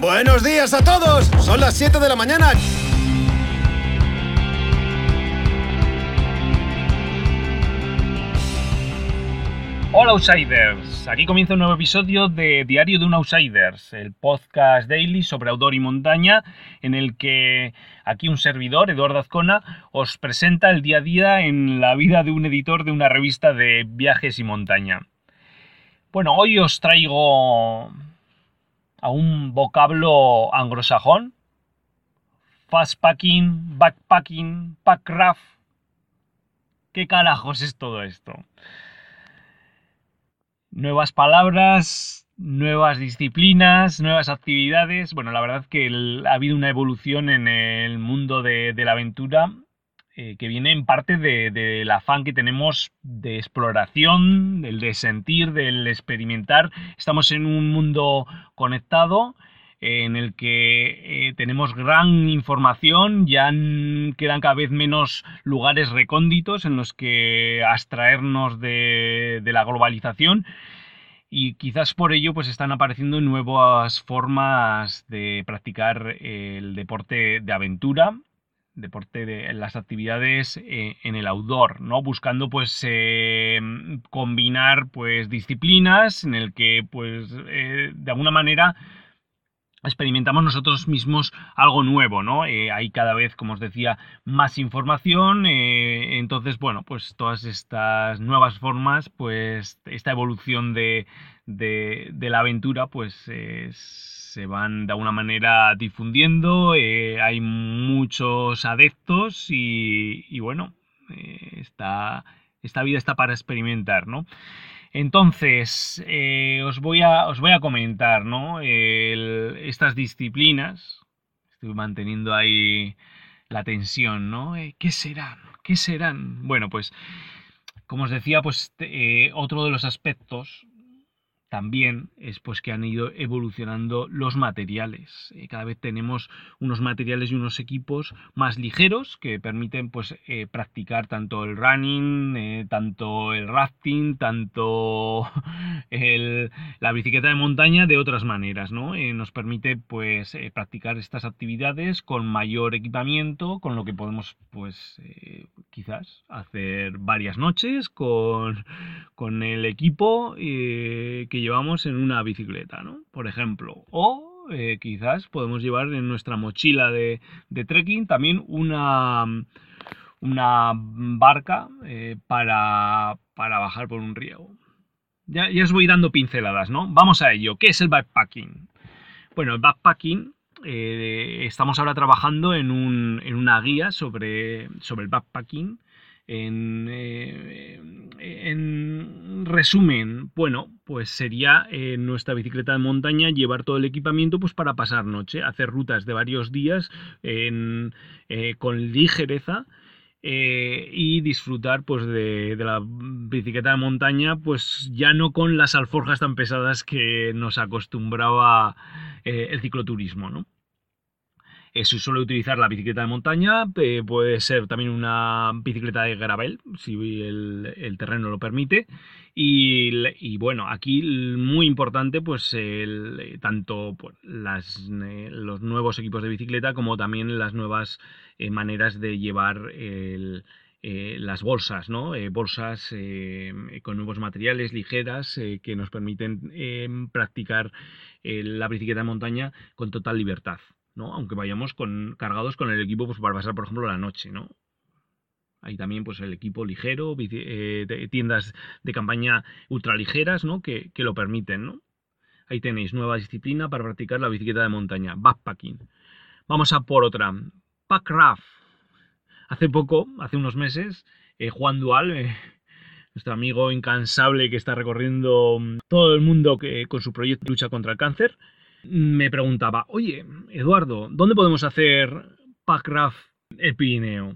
Buenos días a todos. Son las 7 de la mañana. Hola Outsiders, aquí comienza un nuevo episodio de Diario de un Outsiders, el podcast daily sobre outdoor y montaña en el que aquí un servidor, Eduardo Azcona, os presenta el día a día en la vida de un editor de una revista de viajes y montaña. Bueno, hoy os traigo a un vocablo anglosajón. Fastpacking, backpacking, packraft. ¿Qué carajos es todo esto? Nuevas palabras, nuevas disciplinas, nuevas actividades. Bueno, la verdad que ha habido una evolución en el mundo de la aventura eh, que viene en parte del afán que tenemos de exploración, del de sentir, del experimentar. Estamos en un mundo conectado en el que eh, tenemos gran información, ya quedan cada vez menos lugares recónditos en los que abstraernos de, de la globalización y quizás por ello pues están apareciendo nuevas formas de practicar el deporte de aventura deporte de las actividades eh, en el outdoor, ¿no? Buscando pues eh, combinar pues disciplinas en el que pues eh, de alguna manera experimentamos nosotros mismos algo nuevo, ¿no? hay cada vez, como os decía, más información, entonces, bueno, pues todas estas nuevas formas, pues esta evolución de, de, de la aventura, pues es se van de alguna manera difundiendo, eh, hay muchos adeptos y, bueno, eh, esta, vida está para experimentar, ¿no? Entonces, eh, os, voy a, os voy a comentar, ¿no? estas disciplinas, estoy manteniendo ahí la tensión, ¿no? ¿Qué serán? ¿Qué serán? Bueno, pues, como os decía, pues otro de los aspectos también es pues que han ido evolucionando los materiales. Eh, cada vez tenemos unos materiales y unos equipos más ligeros que permiten pues eh, practicar tanto el running, eh, tanto el rafting, tanto la bicicleta de montaña de otras maneras, ¿no? nos permite pues practicar estas actividades con mayor equipamiento, con lo que podemos pues quizás hacer varias noches con, con el equipo que llevamos en una bicicleta, ¿no? Por ejemplo. O eh, quizás podemos llevar en nuestra mochila de, trekking también una, una barca eh, para, bajar por un río. Ya, ya, os voy dando pinceladas, ¿no? Vamos a ello. ¿Qué es el backpacking? Bueno, el backpacking, eh, estamos ahora trabajando en, un, en, una guía sobre, sobre el backpacking eh, en, resumen, bueno, pues sería en nuestra bicicleta de montaña llevar todo el equipamiento pues para pasar noche, hacer rutas de varios días eh, con ligereza eh, y disfrutar pues de, de, la bicicleta de montaña pues ya no con las alforjas tan pesadas que nos acostumbraba el cicloturismo, ¿no? Se suele utilizar la bicicleta de montaña, eh, puede ser también una bicicleta de gravel, si el, terreno lo permite. Y, bueno, aquí muy importante, pues tanto pues, eh, los nuevos equipos de bicicleta como también las nuevas eh, maneras de llevar las bolsas, ¿no? bolsas con nuevos materiales ligeras que nos permiten practicar la bicicleta de montaña con total libertad. Aunque vayamos con, cargados con el equipo pues, para pasar, por ejemplo, la noche, ¿no? Hay también pues el equipo ligero, eh, tiendas de campaña ultraligeras, ¿no? Que, lo permiten, ¿no? Ahí tenéis nueva disciplina para practicar la bicicleta de montaña, backpacking. Vamos a por otra, packraft. Hace poco, hace unos meses, eh, Juan Dual, eh, nuestro amigo incansable que está recorriendo todo el mundo con su proyecto de lucha contra el cáncer, me preguntaba, oye, Eduardo, ¿dónde podemos hacer Packraft el Pirineo?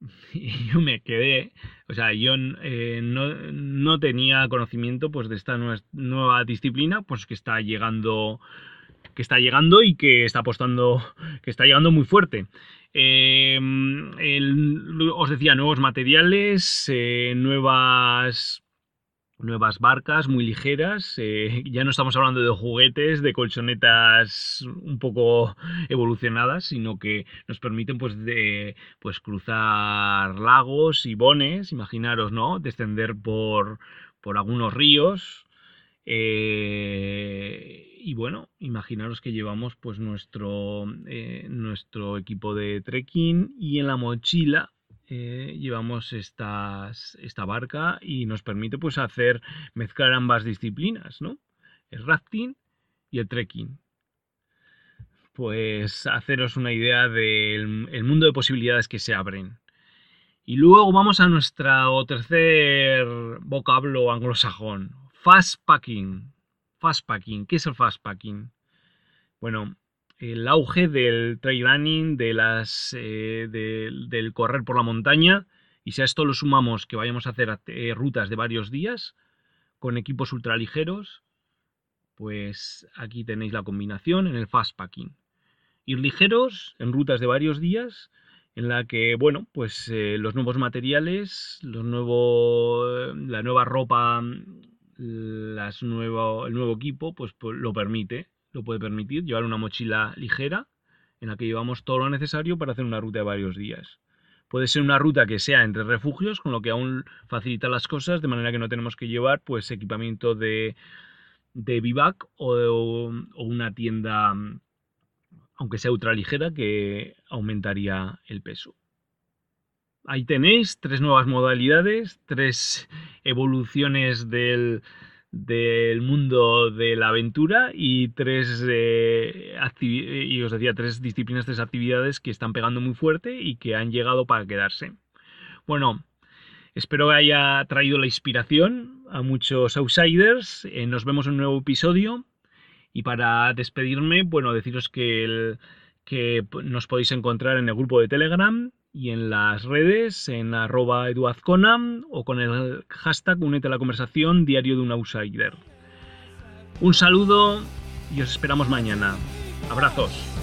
Y yo me quedé, o sea, yo eh, no, tenía conocimiento pues de esta nueva, disciplina, pues que está llegando que está llegando y que está apostando, que está llegando muy fuerte. Em, os decía, nuevos materiales, eh, nuevas nuevas barcas muy ligeras. eh, ya no estamos hablando de juguetes, de colchonetas un poco evolucionadas, sino que nos permiten pues, de, pues cruzar lagos y bones, imaginaros, ¿no? Descender por, por algunos ríos. eh, y bueno, imaginaros que llevamos pues nuestro, eh, nuestro equipo de trekking y en la mochila eh, llevamos esta barca y nos permite pues hacer mezclar ambas disciplinas, ¿no? El rafting y el trekking. Pues haceros una idea del el mundo de posibilidades que se abren. Y luego vamos a nuestro tercer vocablo anglosajón, fast packing. Fast packing, ¿qué es el fast packing? Bueno, el auge del trail running, de las, eh, del- correr por la montaña, y si a esto lo sumamos que vayamos a hacer eh, rutas de varios días con equipos ultraligeros, pues aquí tenéis la combinación en el fast packing. Ir ligeros en rutas de varios días en la que, bueno, pues eh, los nuevos materiales, los nuevo, la nueva ropa, las nuevo, el nuevo equipo, pues, pues lo permite, lo puede permitir, llevar una mochila ligera en la que llevamos todo lo necesario para hacer una ruta de varios días. Puede ser una ruta que sea entre refugios, con lo que aún facilita las cosas, de manera que no tenemos que llevar pues equipamiento de, de bivac o, o una tienda, aunque sea ultraligera, que aumentaría el peso. Ahí tenéis tres nuevas modalidades, tres evoluciones del, del mundo de la aventura y tres eh, y os decía tres disciplinas, tres actividades que están pegando muy fuerte y que han llegado para quedarse. Bueno, espero que haya traído la inspiración a muchos outsiders. Eh, nos vemos en un nuevo episodio. Y para despedirme, bueno, deciros que, el- que nos podéis encontrar en el grupo de Telegram y en las redes, en arroba o con el hashtag Únete a la conversación diario de un outsider. Un saludo y os esperamos mañana. Abrazos.